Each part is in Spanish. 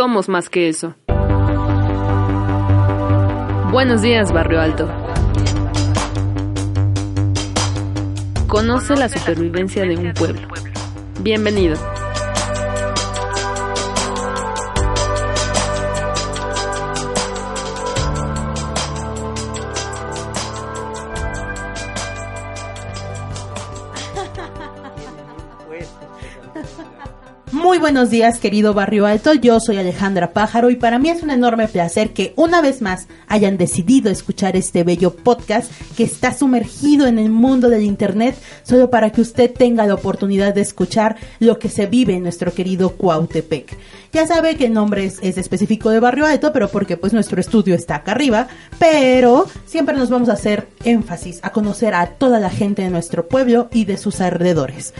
Somos más que eso. Buenos días, Barrio Alto. Conoce la supervivencia de un pueblo. Bienvenido. Muy buenos días, querido Barrio Alto. Yo soy Alejandra Pájaro y para mí es un enorme placer que una vez más hayan decidido escuchar este bello podcast que está sumergido en el mundo del Internet solo para que usted tenga la oportunidad de escuchar lo que se vive en nuestro querido Cuautepec. Ya sabe que el nombre es, es específico de Barrio Alto, pero porque pues nuestro estudio está acá arriba, pero siempre nos vamos a hacer énfasis a conocer a toda la gente de nuestro pueblo y de sus alrededores.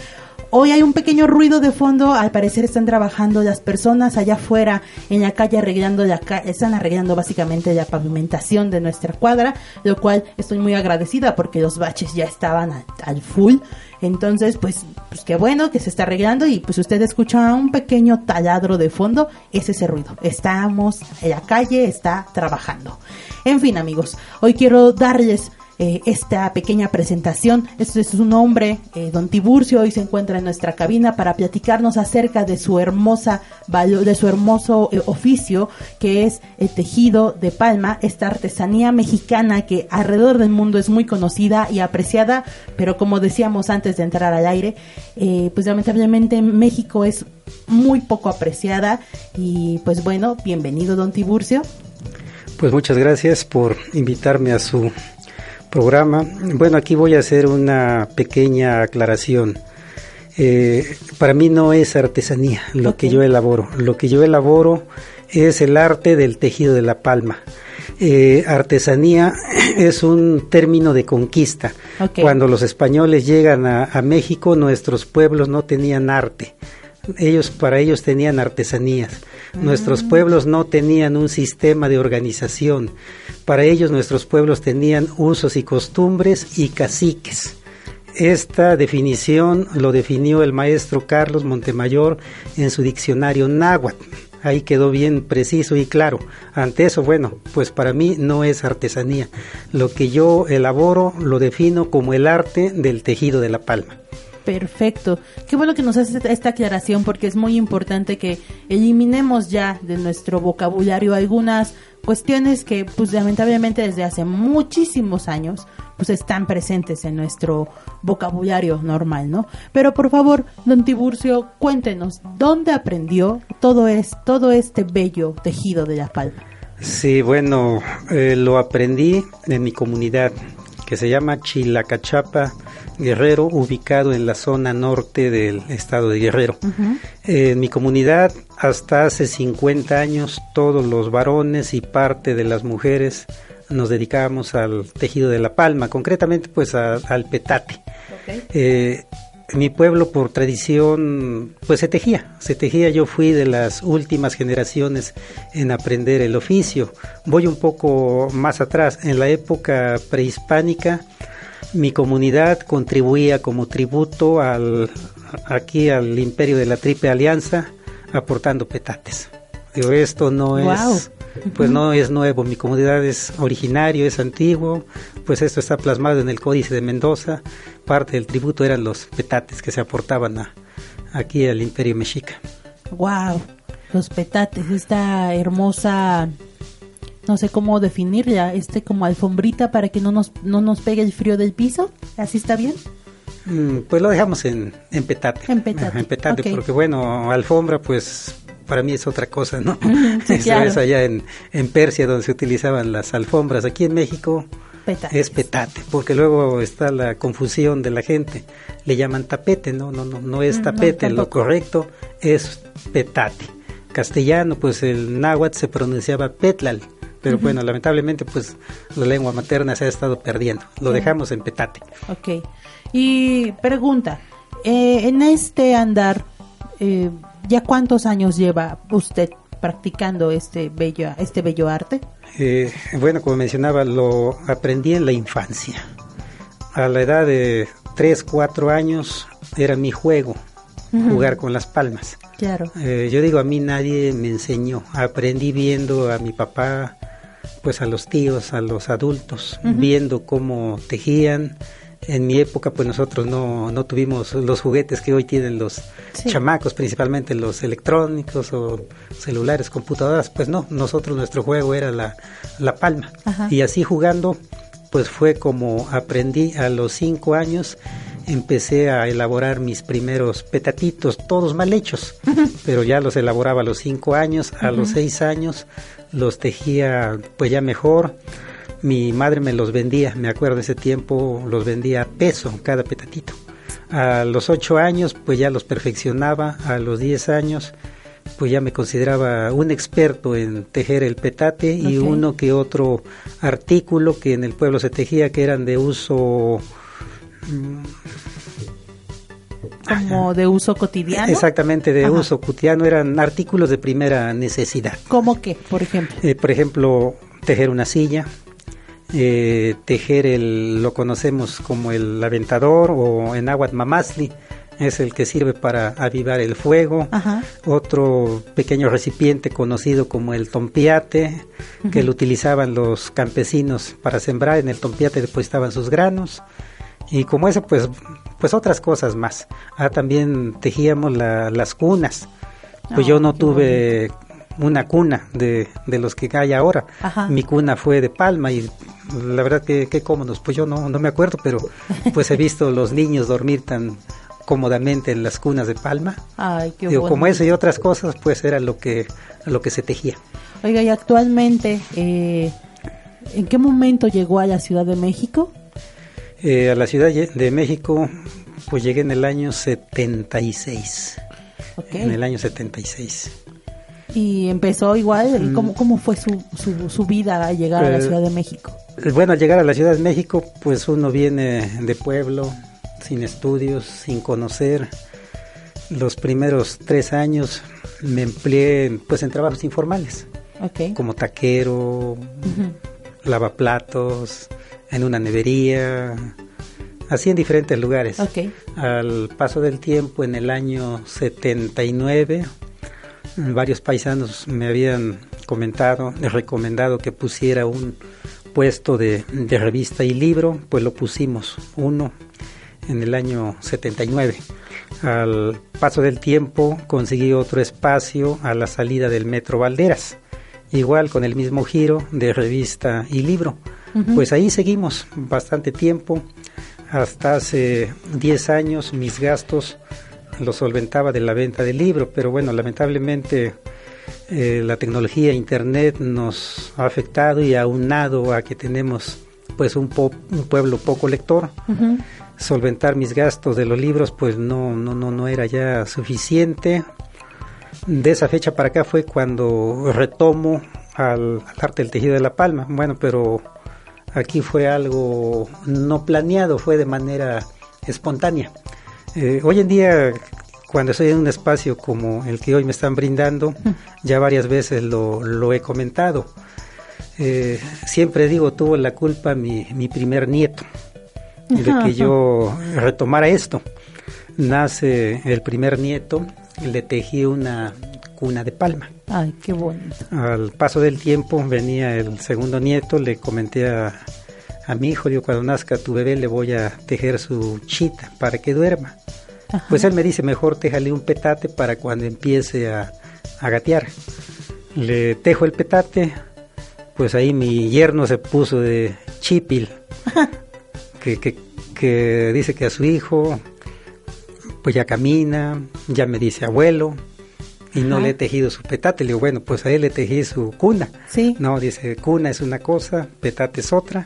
Hoy hay un pequeño ruido de fondo, al parecer están trabajando las personas allá afuera en la calle arreglando la están arreglando básicamente la pavimentación de nuestra cuadra, lo cual estoy muy agradecida porque los baches ya estaban al, al full. Entonces, pues, pues qué bueno que se está arreglando y pues usted escucha un pequeño taladro de fondo, es ese ruido. Estamos en la calle, está trabajando. En fin, amigos, hoy quiero darles eh, esta pequeña presentación. Este es su nombre, eh, don Tiburcio, hoy se encuentra en nuestra cabina para platicarnos acerca de su hermosa de su hermoso eh, oficio que es el tejido de palma, esta artesanía mexicana que alrededor del mundo es muy conocida y apreciada, pero como decíamos antes de entrar al aire, pues lamentablemente en México es muy poco apreciada y pues bueno, bienvenido don Tiburcio. Pues muchas gracias por invitarme a su programa. Bueno, aquí voy a hacer una pequeña aclaración. Eh, para mí no es artesanía lo que yo elaboro. Lo que yo elaboro es el arte del tejido de la palma. Eh, artesanía es un término de conquista. Okay. Cuando los españoles llegan a, a México, nuestros pueblos no tenían arte ellos para ellos tenían artesanías. Nuestros pueblos no tenían un sistema de organización. Para ellos nuestros pueblos tenían usos y costumbres y caciques. Esta definición lo definió el maestro Carlos Montemayor en su diccionario náhuatl. Ahí quedó bien preciso y claro. Ante eso, bueno, pues para mí no es artesanía. Lo que yo elaboro lo defino como el arte del tejido de la palma. Perfecto. Qué bueno que nos hace esta aclaración porque es muy importante que eliminemos ya de nuestro vocabulario algunas cuestiones que pues lamentablemente desde hace muchísimos años pues están presentes en nuestro vocabulario normal, ¿no? Pero por favor, don Tiburcio, cuéntenos, ¿dónde aprendió todo, es, todo este bello tejido de la palma? Sí, bueno, eh, lo aprendí en mi comunidad que se llama Chilacachapa Guerrero, ubicado en la zona norte del estado de Guerrero. Uh -huh. en mi comunidad, hasta hace 50 años, todos los varones y parte de las mujeres nos dedicábamos al tejido de la palma, concretamente pues a, al petate. Okay. Eh, mi pueblo por tradición pues se tejía, se tejía, yo fui de las últimas generaciones en aprender el oficio. Voy un poco más atrás, en la época prehispánica mi comunidad contribuía como tributo al aquí al imperio de la Triple Alianza aportando petates. Digo, esto no wow. es pues no es nuevo, mi comunidad es originario, es antiguo, pues esto está plasmado en el Códice de Mendoza, parte del tributo eran los petates que se aportaban a, aquí al Imperio Mexica. Wow, los petates, esta hermosa no sé cómo definirla, este como alfombrita para que no nos, no nos pegue el frío del piso, ¿así está bien? Mm, Pues lo dejamos en, en petate. En petate, en porque bueno, alfombra pues para mí es otra cosa, ¿no? Sí, Eso claro. es allá en, en Persia donde se utilizaban las alfombras. Aquí en México es petate, porque luego está la confusión de la gente. Le llaman tapete, no, no, no, no es Mm, no, tapete, lo correcto es petate. Castellano, pues el náhuatl se pronunciaba petlal, pero bueno, lamentablemente pues la lengua materna se ha estado perdiendo. Lo dejamos en petate. Ok. Y pregunta, eh, en este andar, eh, ¿ya cuántos años lleva usted practicando este bello, este bello arte? Eh, bueno, como mencionaba, lo aprendí en la infancia. A la edad de 3, 4 años era mi juego, jugar con las palmas. Claro. Eh, yo digo, a mí nadie me enseñó. Aprendí viendo a mi papá, pues a los tíos, a los adultos, viendo cómo tejían. En mi época, pues nosotros no, no tuvimos los juguetes que hoy tienen los Sí. chamacos, principalmente los electrónicos o celulares, computadoras. Pues no, nosotros nuestro juego era la, la palma. Ajá. Y así jugando, pues fue como aprendí a los cinco años. Empecé a elaborar mis primeros petatitos, todos mal hechos, pero ya los elaboraba a los cinco años, a los seis años los tejía pues ya mejor. Mi madre me los vendía, me acuerdo de ese tiempo, los vendía a peso cada petatito. A los ocho años pues ya los perfeccionaba, a los diez años pues ya me consideraba un experto en tejer el petate y uno que otro artículo que en el pueblo se tejía que eran de uso Como de uso cotidiano. exactamente de Ajá. uso cotidiano, eran artículos de primera necesidad. ¿Cómo que, por ejemplo? Eh, por ejemplo, tejer una silla, eh, tejer el, lo conocemos como el aventador o en agua mamazli, es el que sirve para avivar el fuego. Ajá. Otro pequeño recipiente conocido como el tompiate, que lo utilizaban los campesinos para sembrar. En el tompiate depositaban sus granos. Y como eso, pues, pues otras cosas más. Ah, también tejíamos la- las cunas. Pues Ah, yo no qué tuve una cuna de, de los que hay ahora. Ajá. Mi cuna fue de palma y la verdad que qué cómodos. Pues yo no, no me acuerdo, pero pues he visto los niños dormir tan cómodamente en las cunas de palma. Ay, qué Digo, como eso y otras cosas, pues era lo que, lo que se tejía. Oiga, y actualmente, eh, ¿en qué momento llegó a la Ciudad de México? Eh, a la Ciudad de México, pues llegué en el año 76. Ok. En el año 76. Y empezó igual, ¿y ¿cómo, cómo fue su, su, su vida al llegar a la Eh, Ciudad de México? Eh, Bueno, al llegar a la Ciudad de México, pues uno viene de pueblo, sin estudios, sin conocer. Los primeros tres años me empleé en, pues en trabajos informales, como taquero, lavaplatos, en una nevería, así en diferentes lugares. Al paso del tiempo, en el año 79, varios paisanos me habían comentado, recomendado que pusiera un puesto de, de revista y libro, pues lo pusimos, uno en el año 79. Al paso del tiempo conseguí otro espacio a la salida del Metro Valderas, igual con el mismo giro de revista y libro. Pues ahí seguimos bastante tiempo, hasta hace 10 años mis gastos los solventaba de la venta del libro, pero bueno, lamentablemente eh, la tecnología internet nos ha afectado y aunado a que tenemos pues un, po- un pueblo poco lector, solventar mis gastos de los libros pues no no no no era ya suficiente. De esa fecha para acá fue cuando retomo al, al arte del tejido de la palma. Bueno, pero aquí fue algo no planeado, fue de manera espontánea. Eh, hoy en día, cuando estoy en un espacio como el que hoy me están brindando, ya varias veces lo, lo he comentado. Eh, siempre digo, tuvo la culpa mi, mi primer nieto de que yo retomara esto. Nace el primer nieto, le tejí una cuna de palma. Ay, qué bonito. Al paso del tiempo venía el segundo nieto, le comenté a, a mi hijo, digo, cuando nazca tu bebé le voy a tejer su chita para que duerma. Ajá. Pues él me dice, mejor téjale un petate para cuando empiece a, a gatear. Le tejo el petate, pues ahí mi yerno se puso de chipil, que, que, que dice que a su hijo pues ya camina, ya me dice abuelo, y no le he tejido su petate. Le digo, bueno, pues a él le tejí su cuna. Sí. No, dice, cuna es una cosa, petate es otra.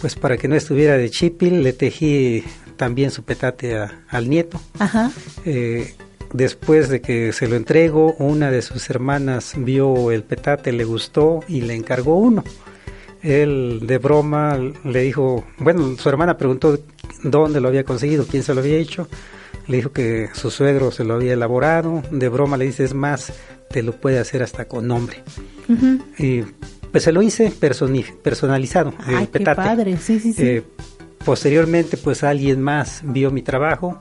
Pues para que no estuviera de chipil, le tejí también su petate al nieto. Ajá. Eh, después de que se lo entrego, una de sus hermanas vio el petate, le gustó y le encargó uno. Él de broma le dijo, bueno, su hermana preguntó dónde lo había conseguido, quién se lo había hecho le dijo que su suegro se lo había elaborado, de broma le dice, es más, te lo puede hacer hasta con nombre. Y pues se lo hice personalizado, Ay, Qué padre, sí, sí, sí. Eh, posteriormente, pues alguien más vio mi trabajo,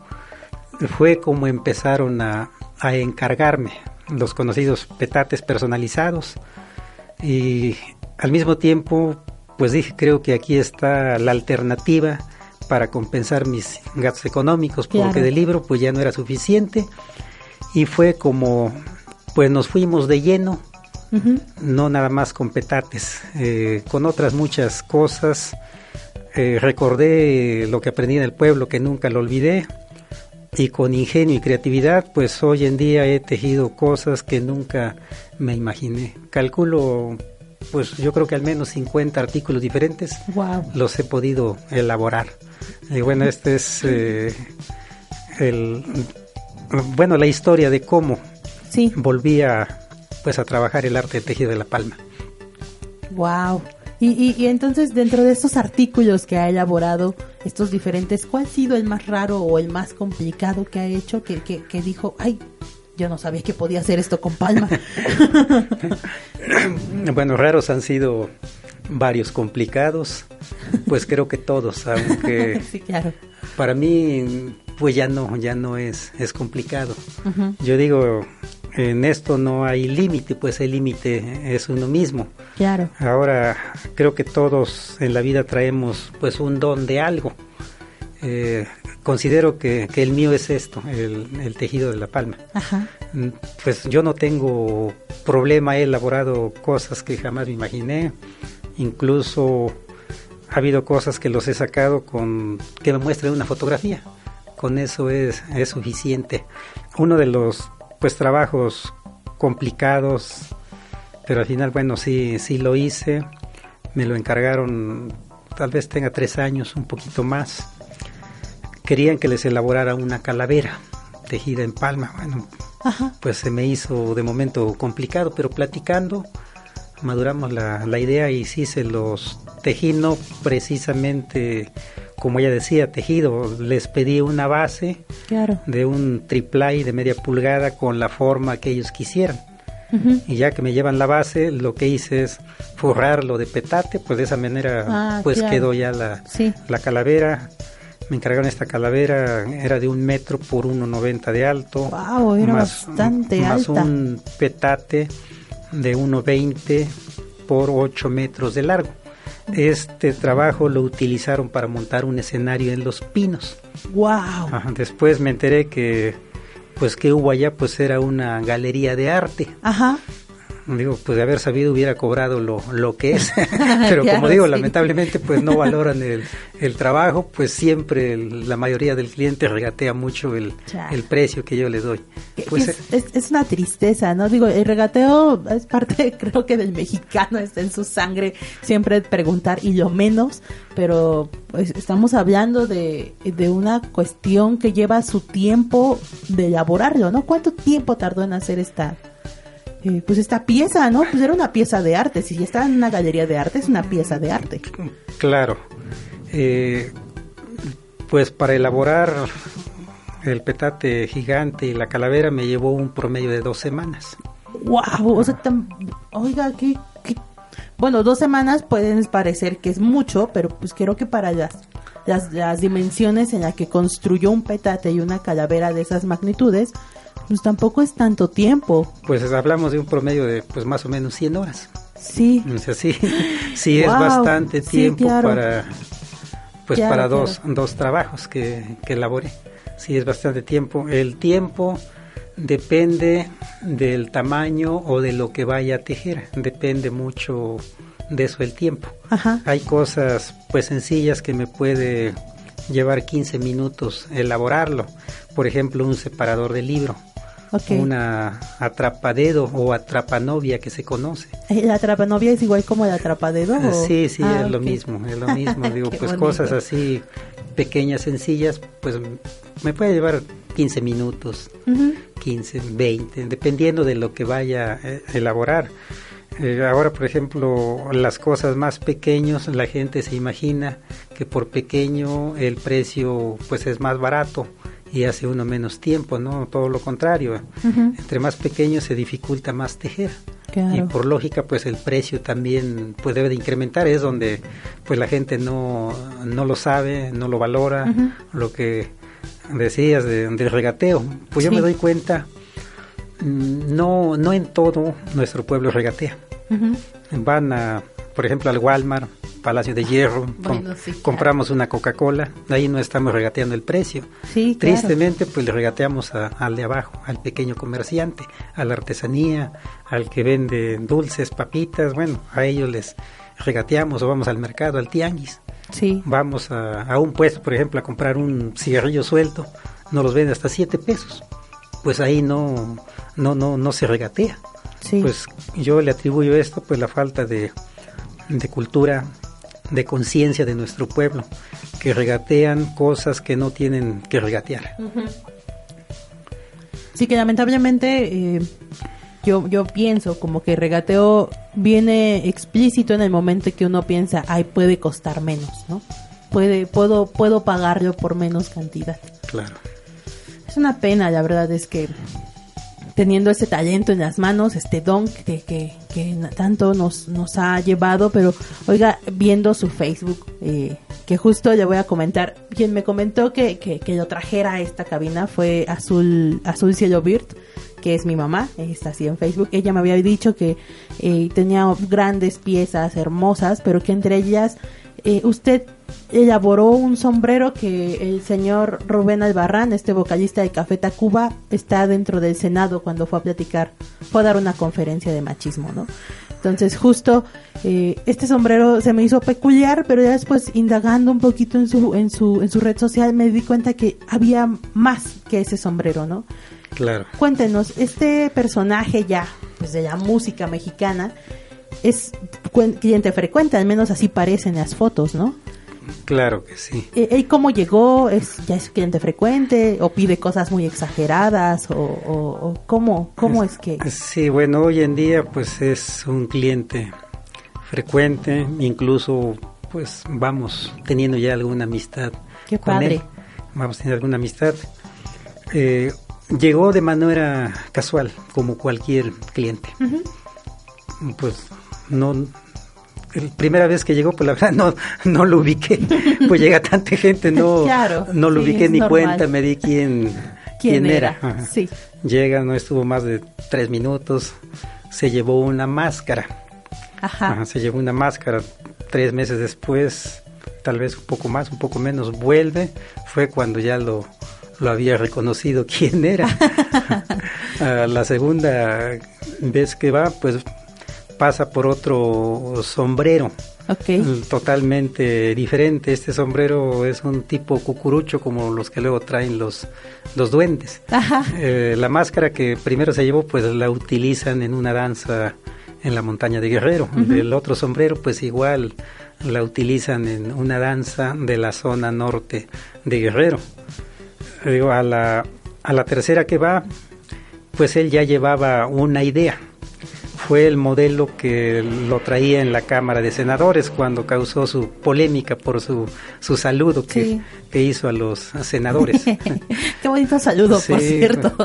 fue como empezaron a, a encargarme los conocidos petates personalizados. Y al mismo tiempo, pues dije, creo que aquí está la alternativa para compensar mis gastos económicos, porque del libro pues ya no era suficiente y fue como pues nos fuimos de lleno, no nada más con petates, eh, con otras muchas cosas. Eh, recordé lo que aprendí en el pueblo que nunca lo olvidé y con ingenio y creatividad pues hoy en día he tejido cosas que nunca me imaginé. Calculo pues yo creo que al menos 50 artículos diferentes los he podido elaborar. Y bueno, este es eh, el, bueno, la historia de cómo sí. volví a, pues, a trabajar el arte del tejido de la palma. Wow. Y, y, entonces, dentro de estos artículos que ha elaborado, estos diferentes, ¿cuál ha sido el más raro o el más complicado que ha hecho que, que, que dijo, ay, yo no sabía que podía hacer esto con palma? bueno, raros han sido varios complicados, pues creo que todos, aunque sí, claro. para mí pues ya no, ya no es, es complicado. Yo digo, en esto no hay límite, pues el límite es uno mismo. Claro. Ahora creo que todos en la vida traemos pues un don de algo. Eh, considero que, que, el mío es esto, el, el tejido de la palma. Ajá. Pues yo no tengo problema, he elaborado cosas que jamás me imaginé incluso ha habido cosas que los he sacado con que me muestren una fotografía. Con eso es, es suficiente. Uno de los pues trabajos complicados, pero al final bueno sí, sí lo hice. Me lo encargaron, tal vez tenga tres años, un poquito más. Querían que les elaborara una calavera tejida en palma. Bueno, pues se me hizo de momento complicado, pero platicando maduramos la, la idea y sí se los tejí, no precisamente como ella decía, tejido. Les pedí una base de un triplay de media pulgada con la forma que ellos quisieran. Y ya que me llevan la base, lo que hice es forrarlo de petate, pues de esa manera ah, pues quedó ya la, la calavera. Me encargaron esta calavera, era de un metro por 1,90 de alto. Wow, era bastante más un petate de 1,20 por 8 metros de largo. Este trabajo lo utilizaron para montar un escenario en Los Pinos. Wow. después me enteré que pues que hubo allá pues era una galería de arte. Ajá. Digo, pues de haber sabido hubiera cobrado lo, lo que es. Pero como digo, lamentablemente pues no valoran el, el, trabajo, pues siempre la mayoría del cliente regatea mucho el, el precio que yo le doy. Pues, es, es, es, una tristeza, ¿no? Digo, el regateo es parte, creo que del mexicano, está en su sangre siempre preguntar y lo menos, pero pues estamos hablando de, de una cuestión que lleva su tiempo de elaborarlo, ¿no? ¿Cuánto tiempo tardó en hacer esta eh, pues esta pieza, ¿no? Pues era una pieza de arte. Si está en una galería de arte, es una pieza de arte. Claro. Eh, pues para elaborar el petate gigante y la calavera me llevó un promedio de dos semanas. ¡Wow! O sea, oiga, ¿qué, Bueno, dos semanas pueden parecer que es mucho, pero pues creo que para las, las, las dimensiones en las que construyó un petate y una calavera de esas magnitudes, pues tampoco es tanto tiempo. Pues hablamos de un promedio de pues más o menos 100 horas. Sí. O sea, sí, sí es bastante tiempo para pues para dos, dos trabajos que, que elaboré. Sí es bastante tiempo. El tiempo depende del tamaño o de lo que vaya a tejer. Depende mucho de eso el tiempo. Ajá. Hay cosas pues sencillas que me puede llevar 15 minutos elaborarlo. Por ejemplo, un separador de libro. Una atrapadedo o atrapanovia que se conoce. ¿La atrapanovia es igual como la atrapadedo? Sí, sí, ah, es lo mismo, es lo mismo. Digo, pues cosas así pequeñas, sencillas, pues me puede llevar 15 minutos, 15, 20, dependiendo de lo que vaya a elaborar. Eh, ahora, por ejemplo, las cosas más pequeños, la gente se imagina que por pequeño el precio pues es más barato y hace uno menos tiempo, ¿no? Todo lo contrario. Entre más pequeño se dificulta más tejer. Y por lógica, pues el precio también pues debe de incrementar, es donde pues la gente no, no lo sabe, no lo valora, lo que decías de, del regateo. Pues yo me doy cuenta, mm, no, no en todo nuestro pueblo regatea. Van a, por ejemplo, al Walmart, Palacio de Hierro, compramos una Coca-Cola, ahí no estamos regateando el precio. Tristemente, pues le regateamos al de abajo, al pequeño comerciante, a la artesanía, al que vende dulces, papitas, bueno, a ellos les regateamos o vamos al mercado, al tianguis. Sí. Vamos a, a un puesto, por ejemplo, a comprar un cigarrillo suelto, nos los vende hasta siete pesos. Pues ahí no, no, no, no se regatea. Pues yo le atribuyo esto, pues la falta de, de cultura, de conciencia de nuestro pueblo, que regatean cosas que no tienen que regatear. Sí, que lamentablemente eh, yo, yo pienso como que regateo viene explícito en el momento que uno piensa, ay, puede costar menos, ¿no? Puede, puedo, puedo pagarlo por menos cantidad. Claro. Es una pena, la verdad es que teniendo ese talento en las manos, este don que, que, que tanto nos, nos ha llevado, pero oiga, viendo su Facebook, eh, que justo le voy a comentar, quien me comentó que, que, que lo trajera a esta cabina fue Azul, Azul Cielo Birt, que es mi mamá, está así en Facebook, ella me había dicho que eh, tenía grandes piezas hermosas, pero que entre ellas eh, usted elaboró un sombrero que el señor Rubén Albarrán, este vocalista de Café Tacuba, está dentro del Senado cuando fue a platicar, fue a dar una conferencia de machismo, ¿no? Entonces justo eh, este sombrero se me hizo peculiar, pero ya después indagando un poquito en su, en su, en su red social me di cuenta que había más que ese sombrero, ¿no? Claro. Cuéntenos, este personaje ya, pues de la música mexicana, es cliente frecuente, al menos así parecen las fotos, ¿no? Claro que sí. ¿Y cómo llegó? ¿Es, ¿Ya es cliente frecuente? ¿O pide cosas muy exageradas? ¿O, o, cómo, cómo es, que...? Sí, bueno, hoy en día pues es un cliente frecuente, incluso pues vamos teniendo ya alguna amistad Qué con padre. él. Vamos teniendo alguna amistad. Eh, llegó de manera casual, como cualquier cliente. Pues no la primera vez que llegó, pues la verdad no, no lo ubiqué, pues llega tanta gente, no, no lo ubiqué ni cuenta, me di quién, quién, era. Sí. Llega, no estuvo más de tres minutos, se llevó una máscara. Ajá. se llevó una máscara. Tres meses después, tal vez un poco más, un poco menos, vuelve. Fue cuando ya lo, lo había reconocido quién era. la segunda vez que va, pues pasa por otro sombrero. Totalmente diferente. Este sombrero es un tipo cucurucho como los que luego traen los, los duendes. Eh, la máscara que primero se llevó pues la utilizan en una danza en la montaña de Guerrero. El otro sombrero pues igual la utilizan en una danza de la zona norte de Guerrero. a la, a la tercera que va pues él ya llevaba una idea fue el modelo que lo traía en la Cámara de Senadores cuando causó su polémica por su, su saludo que, que hizo a los senadores. Qué bonito saludo, por cierto.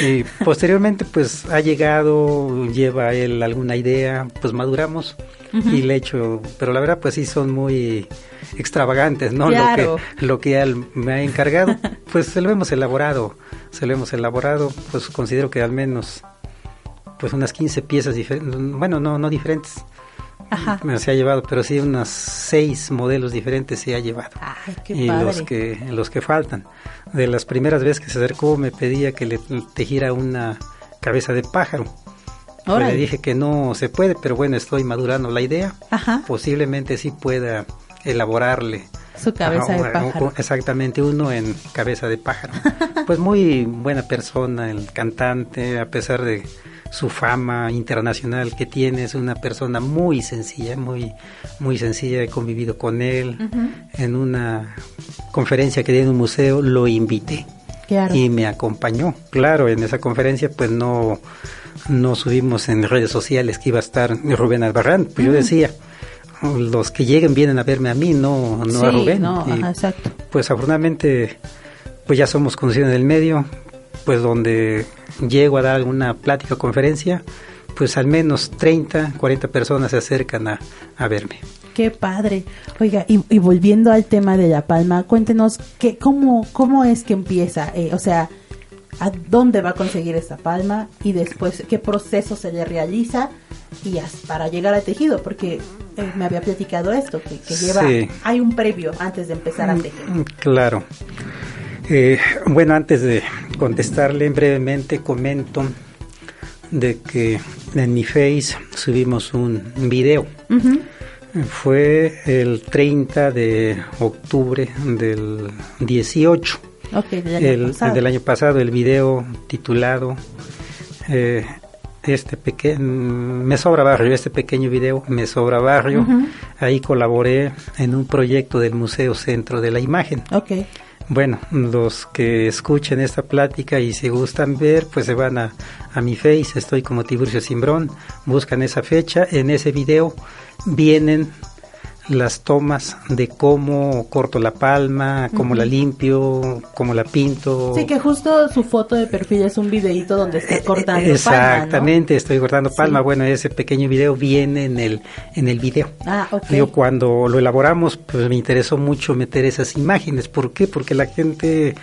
y posteriormente pues ha llegado, lleva él alguna idea, pues maduramos y le echo, pero la verdad pues sí son muy extravagantes, ¿no? Lo que lo que él me ha encargado, pues se lo hemos elaborado, se lo hemos elaborado, pues considero que al menos pues unas 15 piezas diferentes, bueno, no, no diferentes. Ajá. Se ha llevado, pero sí unas seis modelos diferentes se ha llevado. Ay, qué y los que los que faltan. De las primeras veces que se acercó me pedía que le tejiera una cabeza de pájaro. Pues le dije que no se puede, pero bueno, estoy madurando la idea. Ajá. Posiblemente sí pueda elaborarle Su cabeza de pájaro. Exactamente, uno en cabeza de pájaro. pues muy buena persona, el cantante, a pesar de su fama internacional que tiene, es una persona muy sencilla, muy, muy sencilla, he convivido con él. En una conferencia que di en un museo lo invité y me acompañó. Claro, en esa conferencia pues no, no subimos en redes sociales que iba a estar Rubén Albarrán, pues yo decía, los que lleguen vienen a verme a mí, no, no a Rubén. exacto. Pues afortunadamente, pues ya somos conocidos en el medio, pues donde llego a dar alguna plática o conferencia, pues al menos 30, 40 personas se acercan a, a verme. Qué padre. Oiga, y, y, volviendo al tema de La Palma, cuéntenos que, cómo, cómo es que empieza, eh, o sea, a dónde va a conseguir esa palma y después qué proceso se le realiza y para llegar al tejido, porque eh, me había platicado esto, que, lleva, hay un previo antes de empezar a tejer. Mm, claro. Eh, bueno, antes de contestarle brevemente, comento de que en mi face subimos un video. Fue el 30 de octubre del 18. del, año el, pasado. del año pasado, el video titulado eh, este pequeño me sobra barrio este pequeño video me sobra barrio ahí colaboré en un proyecto del museo centro de la imagen okay. Bueno los que escuchen esta plática y se gustan ver pues se van a, a mi face estoy como Tiburcio Simbrón buscan esa fecha en ese video vienen las tomas de cómo corto la palma, cómo la limpio, cómo la pinto. Sí, que justo su foto de perfil es un videito donde está eh, cortando Exactamente, estoy cortando palma. Bueno, ese pequeño video viene en el en el video. Ah, ok. Yo cuando lo elaboramos, pues me interesó mucho meter esas imágenes. ¿Por qué? Porque la gente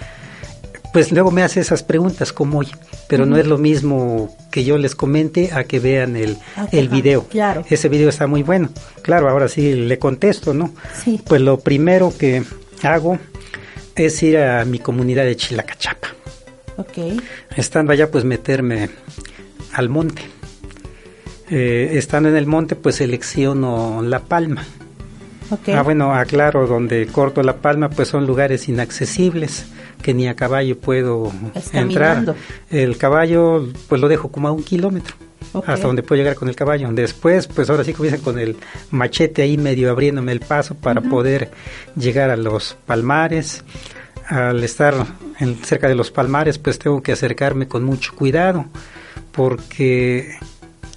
pues luego me hace esas preguntas como hoy, pero no es lo mismo que yo les comente a que vean el, el video. Claro. Ese video está muy bueno. Claro, ahora sí le contesto, ¿no? Sí. Pues lo primero que hago es ir a mi comunidad de Chilacachapa. Ok. Estando allá, pues meterme al monte. Eh, estando en el monte, pues selecciono la palma. Okay. Ah, bueno, aclaro, donde corto la palma, pues son lugares inaccesibles que ni a caballo puedo entrar. El caballo, pues lo dejo como a un kilómetro. hasta donde puedo llegar con el caballo. Después, pues ahora sí comienza con el machete ahí medio abriéndome el paso para poder llegar a los palmares. Al estar en, cerca de los palmares, pues tengo que acercarme con mucho cuidado, porque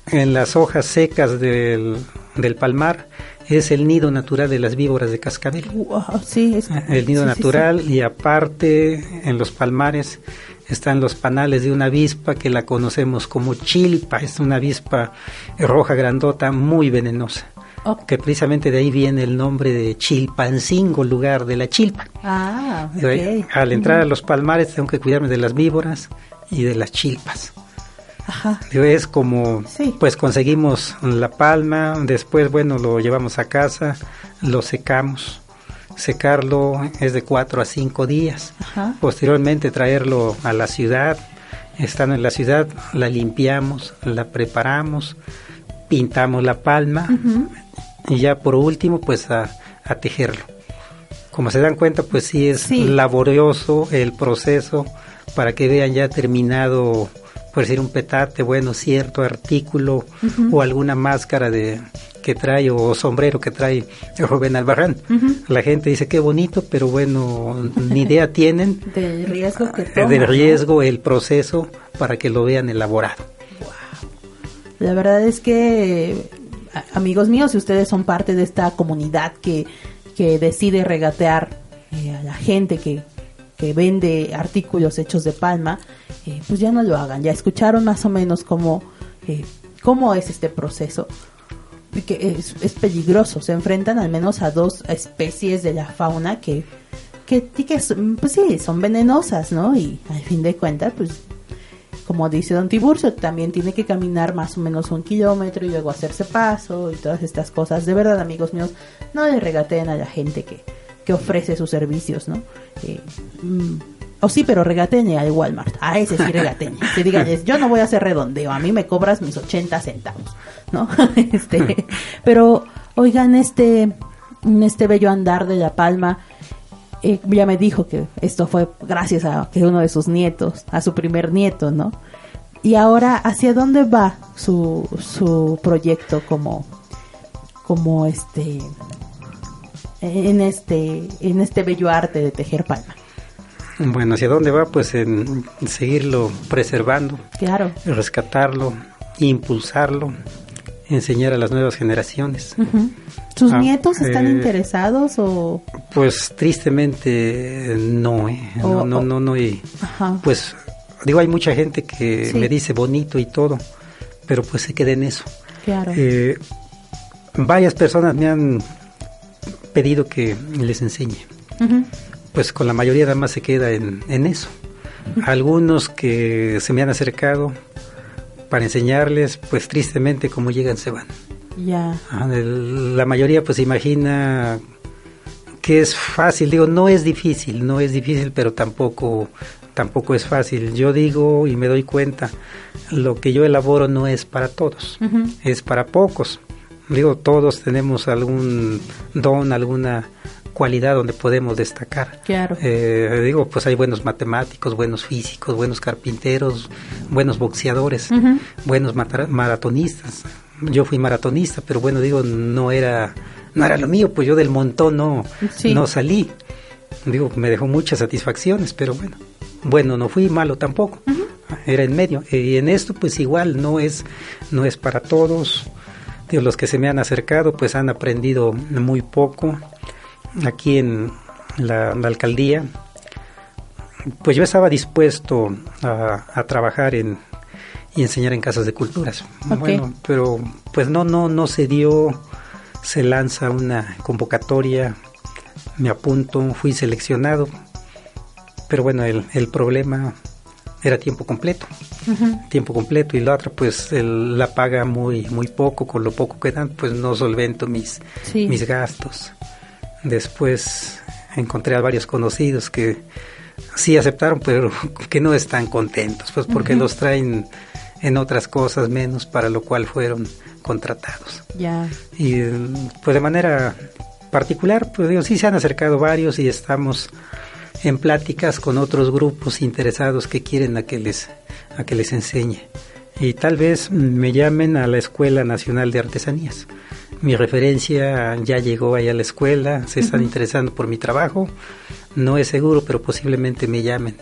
en las hojas secas del, del palmar es el nido natural de las víboras de cascabel. sí, es, el nido natural y aparte en los palmares están los panales de una avispa que la conocemos como chilpa, es una avispa roja grandota muy venenosa. Que precisamente de ahí viene el nombre de Chilpancingo, lugar de la chilpa. Ah, Al entrar a los palmares tengo que cuidarme de las víboras y de las chilpas. Ajá. Es como, pues conseguimos la palma, después, bueno, lo llevamos a casa, lo secamos. Secarlo es de cuatro a cinco días. Posteriormente traerlo a la ciudad. Estando en la ciudad, la limpiamos, la preparamos, pintamos la palma y ya por último, pues a, a tejerlo. Como se dan cuenta, pues sí es laborioso el proceso para que vean ya terminado por decir un petate, bueno, cierto artículo o alguna máscara de que trae o sombrero que trae Rubén Albarrán. La gente dice qué bonito, pero bueno, ni idea tienen. Del riesgo que del riesgo el proceso para que lo vean elaborado. La verdad es que amigos míos, si ustedes son parte de esta comunidad que, que decide regatear eh, a la gente que, que vende artículos hechos de palma, eh, pues ya no lo hagan. Ya escucharon más o menos cómo, eh, cómo es este proceso. Que es, peligroso. Se enfrentan al menos a dos especies de la fauna que, que, que pues sí, son venenosas, ¿no? Y al fin de cuentas, pues como dice Don Tiburcio, también tiene que caminar más o menos un kilómetro y luego hacerse paso y todas estas cosas. De verdad, amigos míos, no le regateen a la gente que, que ofrece sus servicios, ¿no? Eh, mm, o sí, pero regateñe al Walmart. A ese sí regateñe. Te digan, yo no voy a hacer redondeo, a mí me cobras mis 80 centavos, ¿no? este, pero, oigan, este, este bello andar de La Palma. Eh, ya me dijo que esto fue gracias a que uno de sus nietos, a su primer nieto, ¿no? Y ahora, ¿hacia dónde va su, su proyecto como, como este, en este, en este bello arte de tejer palma? Bueno, ¿hacia dónde va? Pues en seguirlo preservando, Claro. rescatarlo, impulsarlo, enseñar a las nuevas generaciones. ¿Sus Ah, nietos están eh, interesados o...? Pues tristemente no, ¿eh? O- no, no, no, y Ajá. pues digo, hay mucha gente que Sí. me dice bonito y todo, pero pues se queda en eso. Claro. Eh, varias personas me han pedido que les enseñe. Ujú. Pues con la mayoría nada más se queda en, en eso. Algunos que se me han acercado para enseñarles, pues tristemente como llegan se van. Ya. El- La mayoría pues imagina que es fácil, digo, no es difícil, no es difícil, pero tampoco tampoco es fácil. Yo digo y me doy cuenta, lo que yo elaboro no es para todos, Ujú. es para pocos. Digo, todos tenemos algún don, alguna cualidad donde podemos destacar. Claro. Eh, digo, pues hay buenos matemáticos, buenos físicos, buenos carpinteros, buenos boxeadores, buenos maratonistas. Yo fui maratonista, pero bueno, digo, no era, no era lo mío, pues yo del montón no, Sí. no salí. Digo, me dejó muchas satisfacciones, pero bueno, bueno, no fui malo tampoco. Era en medio. Y en esto, pues igual, no es, no es para todos. Digo, los que se me han acercado, pues han aprendido muy poco. Aquí en la, la alcaldía, pues yo estaba dispuesto a, a trabajar en y enseñar en casas de culturas. Bueno, pero pues no, no, no se dio. Se lanza una convocatoria, me apunto, fui seleccionado, pero bueno, el, el problema era tiempo completo, Ujú. tiempo completo y la otra pues el- la paga muy muy poco, con lo poco que dan pues no solvento mis Sí. mis gastos. Después encontré a varios conocidos que sí aceptaron, pero que no están contentos, pues porque los traen en otras cosas menos para lo cual fueron contratados. Ya. Y pues de manera particular, pues digo, sí se han acercado varios y estamos en pláticas con otros grupos interesados que quieren a que les a que les enseñe. Y tal vez me llamen a la Escuela Nacional de Artesanías. Mi referencia ya llegó allá a la escuela, se están interesando por mi trabajo. No es seguro, pero posiblemente me llamen.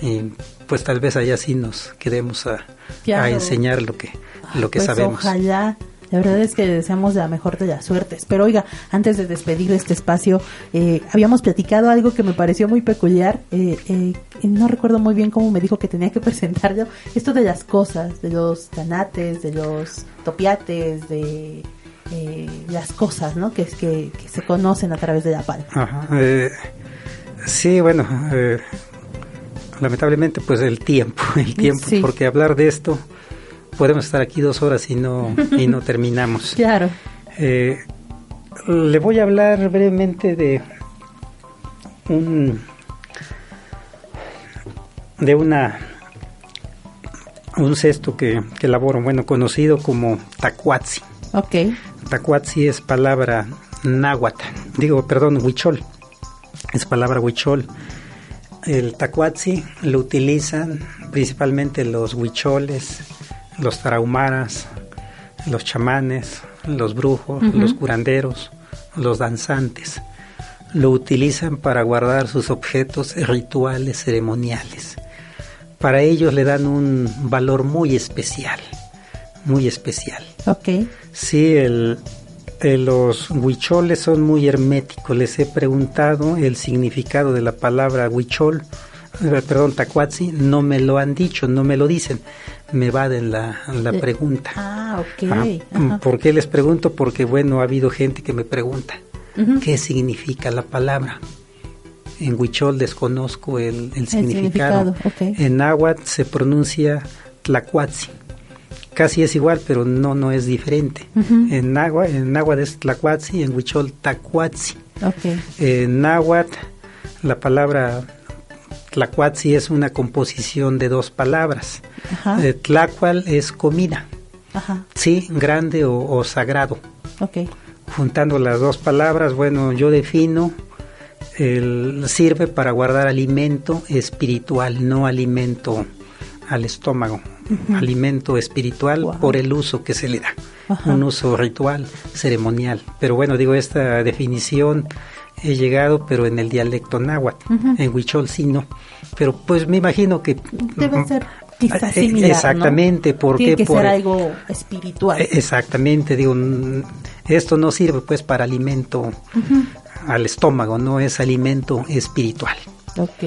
Y pues tal vez allá sí nos quedemos a, a enseñar lo que, lo que Pues sabemos. Ojalá. La verdad es que deseamos la mejor de las suertes. Pero oiga, antes de despedir este espacio, eh, habíamos platicado algo que me pareció muy peculiar. eh, eh, no recuerdo muy bien cómo me dijo que tenía que presentarlo. Esto de las cosas, de los tanates, de los topiates, de eh, las cosas, ¿no? Que, que, que se conocen a través de la palma. Ajá, eh, sí, bueno, eh, lamentablemente pues el tiempo, el tiempo, Sí. porque hablar de esto podemos estar aquí dos horas y no y no terminamos. Claro. Eh, le voy a hablar brevemente de un de una un cesto que, que elaboro, bueno, conocido como tacuatzi. Ok. Tacuatzi es palabra náhuatl, digo, perdón, huichol, es palabra huichol. El tacuatzi lo utilizan principalmente los huicholes, los tarahumaras, los chamanes, los brujos, los curanderos, los danzantes. Lo utilizan para guardar sus objetos rituales ceremoniales. Para ellos le dan un valor muy especial, muy especial. Ok. Sí, el, el- los huicholes son muy herméticos. Les he preguntado el significado de la palabra huichol, eh, perdón, tacuatzi, no me lo han dicho, no me lo dicen. Me evaden la, la Eh, pregunta. Ah, ok. Ah. ¿Por qué les pregunto? Porque, bueno, ha habido gente que me pregunta qué significa la palabra. En huichol desconozco el, el significado. significado, ok. En náhuatl se pronuncia tlacuatzi. Casi es igual, pero no, no es diferente. En náhuatl, en náhuatl es tlacuatzi, en huichol tacuatzi. Ok. En náhuatl, la palabra tlacuatzi es una composición de dos palabras. Ajá. Eh, tlacual es comida, Ajá. sí, grande o, o sagrado. Ok. juntando las dos palabras, bueno, yo defino el, sirve para guardar alimento espiritual, no alimento al estómago, alimento espiritual por el uso que se le da, un uso ritual, ceremonial. Pero bueno, digo, esta definición he llegado, pero en el dialecto náhuatl, en huichol sí no. Pero pues me imagino que... Debe ser quizás eh, similar, Exactamente, porque Tiene que ser algo espiritual. Eh, exactamente, digo, esto no sirve pues para alimento al estómago, no es alimento espiritual. Ok.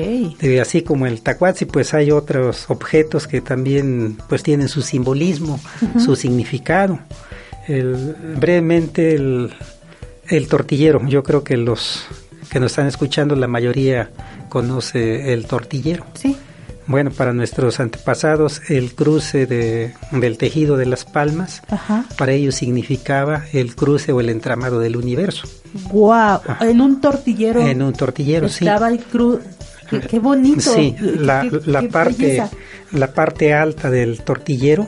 así como el tacuazi, pues hay otros objetos que también pues tienen su simbolismo, su significado. brevemente el, el tortillero, yo creo que los que nos están escuchando la mayoría conoce el tortillero. Sí. Bueno, para nuestros antepasados el cruce de, del tejido de las palmas, para ellos significaba el cruce o el entramado del universo. ¡Guau! En un tortillero. En un tortillero, sí. Estaba el cruce. Qué, bonito. Sí, la, la parte, la parte alta del tortillero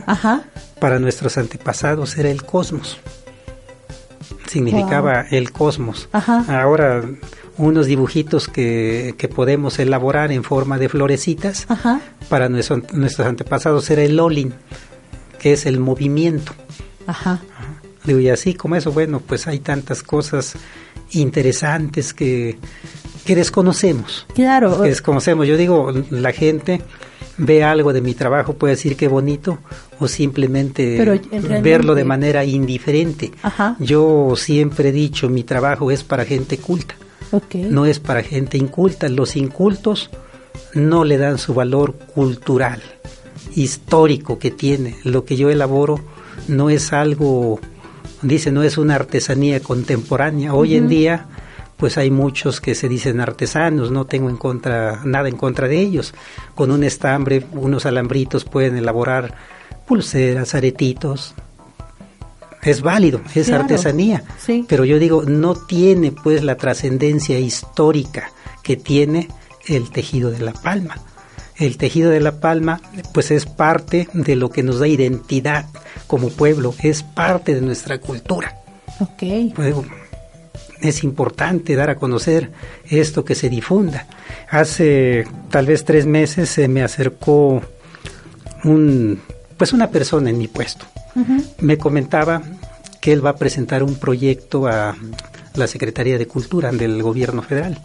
para nuestros antepasados era el cosmos. Significaba el cosmos. Ahora unos dibujitos que, que, podemos elaborar en forma de florecitas. Para nuestros antepasados era el lolin, que es el movimiento. Ajá. Digo, y así como eso, bueno, pues hay tantas cosas interesantes que, que desconocemos. Claro. Que desconocemos. Yo digo, la gente ve algo de mi trabajo, puede decir qué bonito, o simplemente verlo de manera indiferente. Ajá. Yo siempre he dicho, mi trabajo es para gente culta no es para gente inculta. Los incultos no le dan su valor cultural, histórico que tiene. Lo que yo elaboro no es algo, dice, no es una artesanía contemporánea. Hoy en día, pues hay muchos que se dicen artesanos, no tengo en contra, nada en contra de ellos. Con un estambre, unos alambritos pueden elaborar pulseras, aretitos, es válido, es artesanía, pero yo digo, no tiene pues la trascendencia histórica que tiene el tejido de la palma. El tejido de la palma pues es parte de lo que nos da identidad como pueblo, es parte de nuestra cultura. Ok. Pues, es importante dar a conocer esto que se difunda. Hace tal vez tres meses se me acercó un pues una persona en mi puesto me comentaba que él va a presentar un proyecto a la Secretaría de Cultura del Gobierno Federal.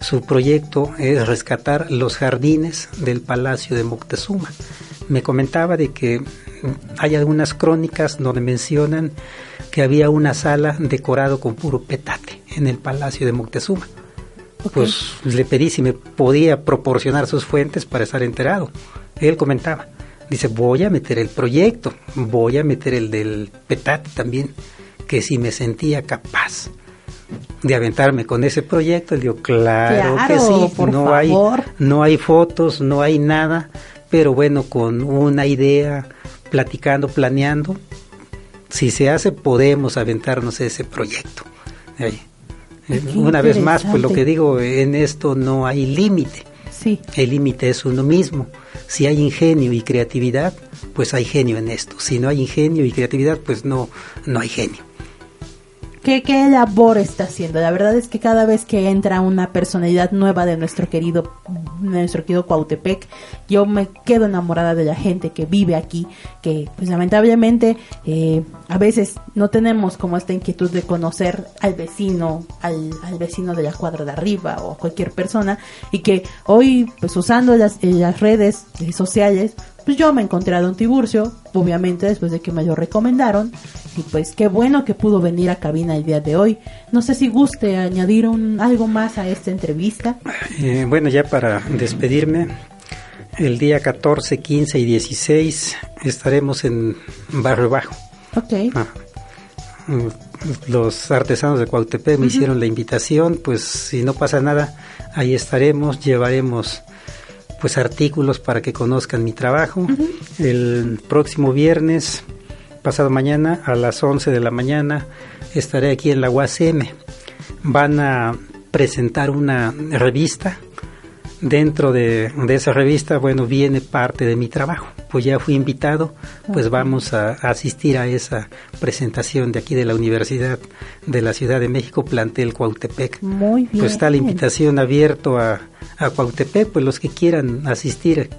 Su proyecto es rescatar los jardines del Palacio de Moctezuma. Me comentaba de que hay algunas crónicas donde mencionan que había una sala decorado con puro petate en el Palacio de Moctezuma. Pues le pedí si me podía proporcionar sus fuentes para estar enterado. Él comentaba, dice, voy a meter el proyecto, voy a meter el del PETAT también, que si me sentía capaz de aventarme con ese proyecto, le digo, claro, que sí, no hay no hay fotos, no hay nada, pero bueno, con una idea, platicando, planeando, si se hace podemos aventarnos ese proyecto. Una vez más, pues lo que digo, en esto no hay límite. Sí. El límite es uno mismo. Si hay ingenio y creatividad, pues hay genio en esto. Si no hay ingenio y creatividad, pues no, no hay genio. ¿Qué, ¿Qué, labor está haciendo? La verdad es que cada vez que entra una personalidad nueva de nuestro querido, nuestro querido Cuautepec, yo me quedo enamorada de la gente que vive aquí, que pues lamentablemente eh, a veces no tenemos como esta inquietud de conocer al vecino, al, vecino de la cuadra de arriba o a cualquier persona, y que hoy pues usando las, las redes sociales pues yo me encontré a Don Tiburcio, obviamente después de que me lo recomendaron, y pues qué bueno que pudo venir a cabina el día de hoy. No sé si guste añadir un, algo más a esta entrevista. Eh, bueno, ya para despedirme, el día 14, 15 y 16 estaremos en Barrio Bajo. Ok. Ah, los artesanos de Cuautepec me hicieron la invitación, pues si no pasa nada, ahí estaremos, llevaremos pues artículos para que conozcan mi trabajo. El próximo viernes, pasado mañana, a las 11 de la mañana, estaré aquí en la UACM. Van a presentar una revista dentro de, esa revista, bueno, viene parte de mi trabajo. Pues ya fui invitado, pues vamos a, asistir a esa presentación de aquí de la Universidad de la Ciudad de México, plantel Cuautepec. Muy bien. Pues está la invitación abierto a, a Cuautepec, pues los que quieran asistir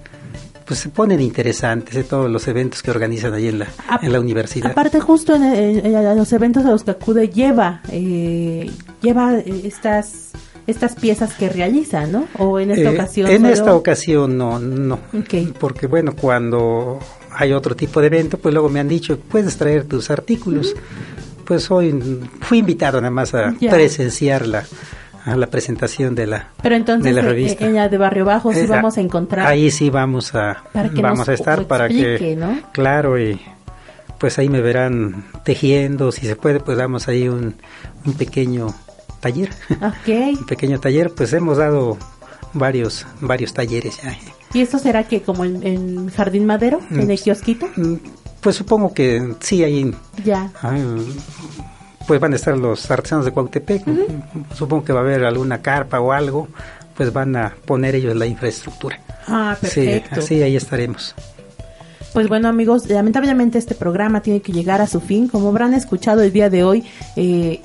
pues se ponen interesantes de todos los eventos que organizan ahí en la, en la universidad. Aparte justo en, los eventos a los que acude lleva, eh, lleva eh, estas estas piezas que realiza, ¿no? O en esta eh, ocasión. En esta ocasión no, no. Porque bueno, cuando hay otro tipo de evento, pues luego me han dicho, puedes traer tus artículos. Pues hoy fui invitado nada más a presenciar la, a la presentación de la Pero entonces de la eh, revista. ella de Barrio Bajo sí eh, vamos a encontrar. Ahí sí vamos a vamos a estar para que claro y pues ahí me verán tejiendo, si se puede pues damos ahí un, un pequeño taller. un pequeño taller, pues hemos dado varios varios talleres ya. ¿Y esto será que como en, Jardín Madero, en el mm, kiosquito? Mm, pues supongo que sí, ahí. Ya pues van a estar los artesanos de Cuautepec. Supongo que va a haber alguna carpa o algo, pues van a poner ellos la infraestructura. Ah, perfecto. Sí, así ahí estaremos. Pues bueno amigos, lamentablemente este programa tiene que llegar a su fin. Como habrán escuchado el día de hoy, eh,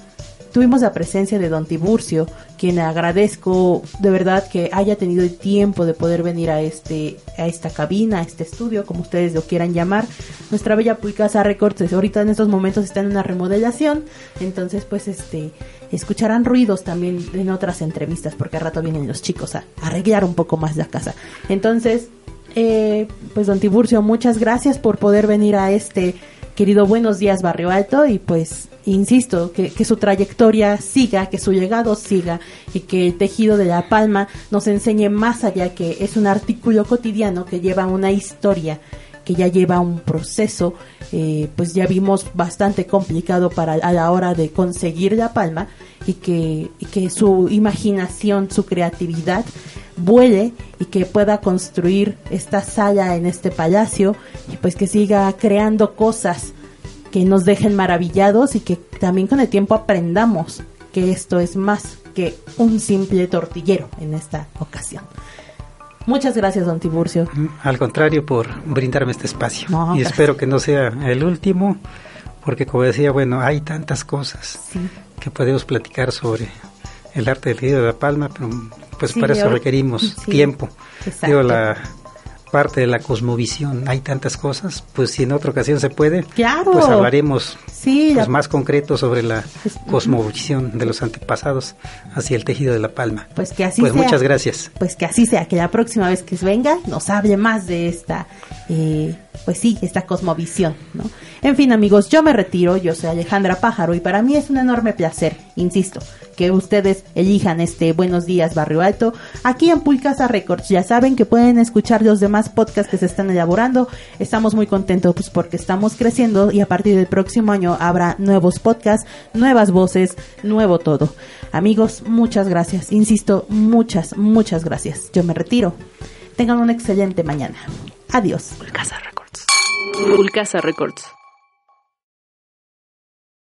tuvimos la presencia de don Tiburcio, quien agradezco de verdad que haya tenido el tiempo de poder venir a este a esta cabina, a este estudio, como ustedes lo quieran llamar. Nuestra bella Puicasa Records ahorita en estos momentos está en una remodelación, entonces pues este escucharán ruidos también en otras entrevistas porque a rato vienen los chicos a arreglar un poco más la casa. Entonces, eh, pues don Tiburcio, muchas gracias por poder venir a este querido Buenos Días Barrio Alto y pues insisto, que, que, su trayectoria siga, que su legado siga y que el tejido de la palma nos enseñe más allá que es un artículo cotidiano que lleva una historia, que ya lleva un proceso, eh, pues ya vimos bastante complicado para a la hora de conseguir la palma y que, y que su imaginación, su creatividad vuele y que pueda construir esta sala en este palacio y pues que siga creando cosas que nos dejen maravillados y que también con el tiempo aprendamos que esto es más que un simple tortillero en esta ocasión. Muchas gracias, don Tiburcio. Mm, al contrario, por brindarme este espacio. y espero que no sea el último, porque como decía, bueno, hay tantas cosas que podemos platicar sobre el arte del río de la palma, pero pues para eso requerimos tiempo. Digo, la, parte de la cosmovisión. Hay tantas cosas, pues si en otra ocasión se puede, pues hablaremos pues, más concreto sobre la cosmovisión de los antepasados hacia el tejido de la palma. Pues que así pues sea. muchas gracias. Pues que así sea, que la próxima vez que venga nos hable más de esta, pues sí, esta cosmovisión. En fin, amigos, yo me retiro, yo soy Alejandra Pájaro y para mí es un enorme placer, insisto, que ustedes elijan este Buenos Días Barrio Alto aquí en Pulcasa Records. Ya saben que pueden escuchar los demás podcasts que se están elaborando. Estamos muy contentos pues, porque estamos creciendo y a partir del próximo año habrá nuevos podcasts, nuevas voces, nuevo todo. Amigos, muchas gracias. Insisto, muchas, muchas gracias. Yo me retiro. Tengan una excelente mañana. Adiós. Pulcasa Records. Pulcasa Records.